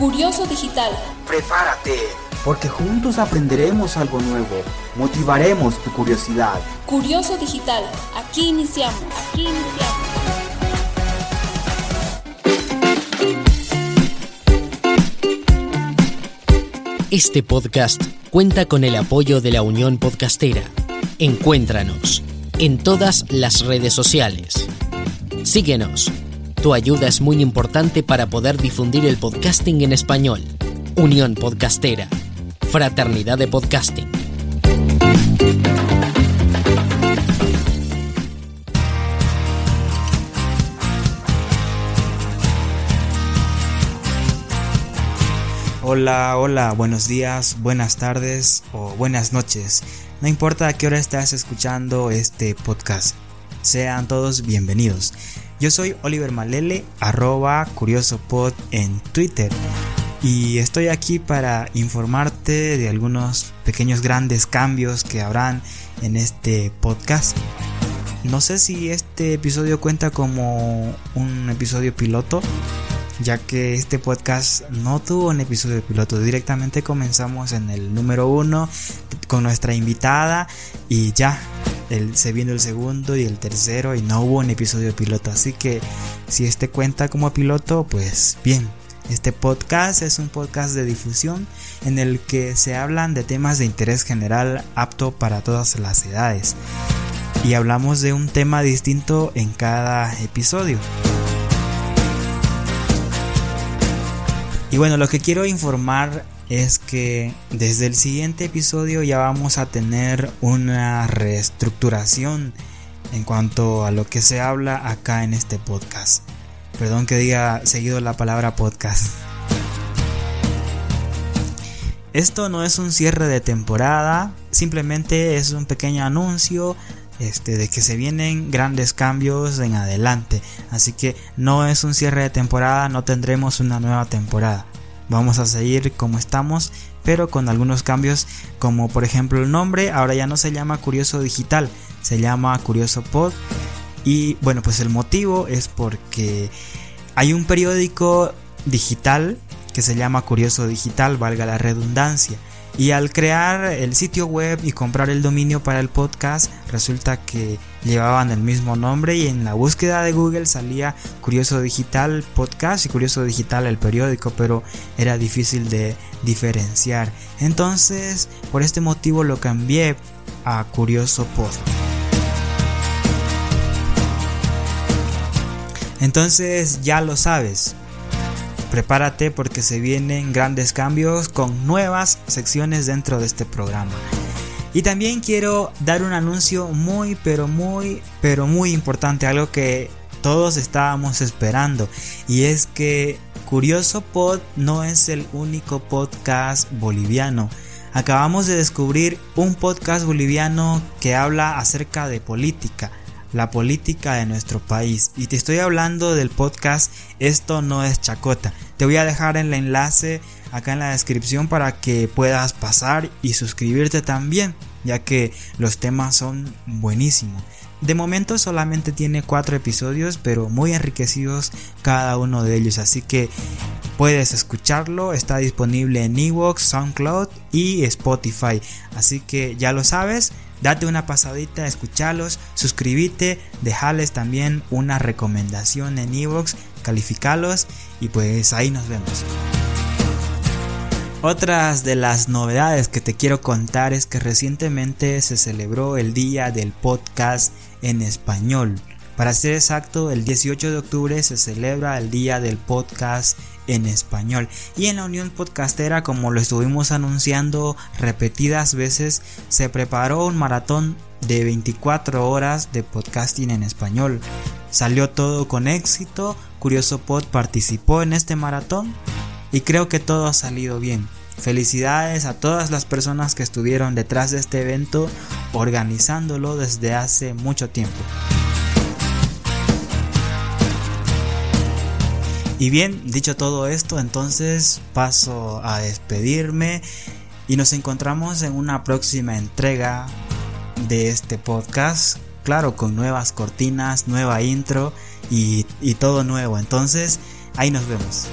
Curioso Digital. Prepárate, porque juntos aprenderemos algo nuevo, motivaremos tu curiosidad. Curioso Digital, aquí iniciamos. Aquí iniciamos. Este podcast cuenta con el apoyo de la Unión Podcastera. Encuéntranos en todas las redes sociales. Síguenos. Tu ayuda es muy importante para poder difundir el podcasting en español. Unión Podcastera. Fraternidad de Podcasting. Hola, hola, buenos días, buenas tardes o buenas noches. No importa a qué hora estás escuchando este podcast. Sean todos bienvenidos. Yo soy Oliver Malele, arroba curiosopod en Twitter. Y estoy aquí para informarte de algunos pequeños grandes cambios que habrán en este podcast. No sé si este episodio cuenta como un episodio piloto, ya que este podcast no tuvo un episodio piloto. Directamente comenzamos en el número uno con nuestra invitada y ya. El, se vino el segundo y el tercero y no hubo un episodio piloto. Así que si este cuenta como piloto, pues bien. Este podcast es un podcast de difusión en el que se hablan de temas de interés general apto para todas las edades. Y hablamos de un tema distinto en cada episodio. Y bueno, lo que quiero informar es que desde el siguiente episodio ya vamos a tener una reestructuración en cuanto a lo que se habla acá en este podcast. Perdón que diga seguido la palabra podcast. Esto no es un cierre de temporada, simplemente es un pequeño anuncio este, de que se vienen grandes cambios en adelante. Así que no es un cierre de temporada, no tendremos una nueva temporada. Vamos a seguir como estamos, pero con algunos cambios como por ejemplo el nombre, ahora ya no se llama Curioso Digital, se llama Curioso Pod. Y bueno, pues el motivo es porque hay un periódico digital que se llama Curioso Digital, valga la redundancia. Y al crear el sitio web y comprar el dominio para el podcast, resulta que llevaban el mismo nombre y en la búsqueda de Google salía Curioso Digital Podcast y Curioso Digital el periódico, pero era difícil de diferenciar. Entonces, por este motivo lo cambié a Curioso Pod. Entonces, ya lo sabes, Prepárate porque se vienen grandes cambios con nuevas secciones dentro de este programa. Y también quiero dar un anuncio muy, pero muy, pero muy importante, algo que todos estábamos esperando. Y es que Curioso Pod no es el único podcast boliviano. Acabamos de descubrir un podcast boliviano que habla acerca de política la política de nuestro país. Y te estoy hablando del podcast Esto no es chacota. Te voy a dejar el enlace acá en la descripción para que puedas pasar y suscribirte también, ya que los temas son buenísimos. De momento solamente tiene cuatro episodios, pero muy enriquecidos cada uno de ellos, así que puedes escucharlo. Está disponible en Evox, SoundCloud y Spotify, así que ya lo sabes. Date una pasadita, escuchalos, suscríbete, dejales también una recomendación en Evox, calificalos y pues ahí nos vemos. Otras de las novedades que te quiero contar es que recientemente se celebró el Día del Podcast en Español. Para ser exacto, el 18 de octubre se celebra el Día del Podcast en español. Y en la Unión Podcastera, como lo estuvimos anunciando repetidas veces, se preparó un maratón de 24 horas de podcasting en español. Salió todo con éxito, Curioso Pod participó en este maratón y creo que todo ha salido bien. Felicidades a todas las personas que estuvieron detrás de este evento organizándolo desde hace mucho tiempo. Y bien, dicho todo esto, entonces paso a despedirme y nos encontramos en una próxima entrega de este podcast. Claro, con nuevas cortinas, nueva intro y, todo nuevo. Entonces, ahí nos vemos.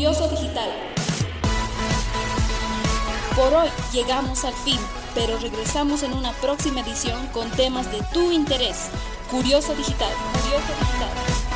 Nervioso Digital. Por hoy llegamos al fin, pero regresamos en una próxima edición con temas de tu interés. Curioso Digital. Curioso Digital.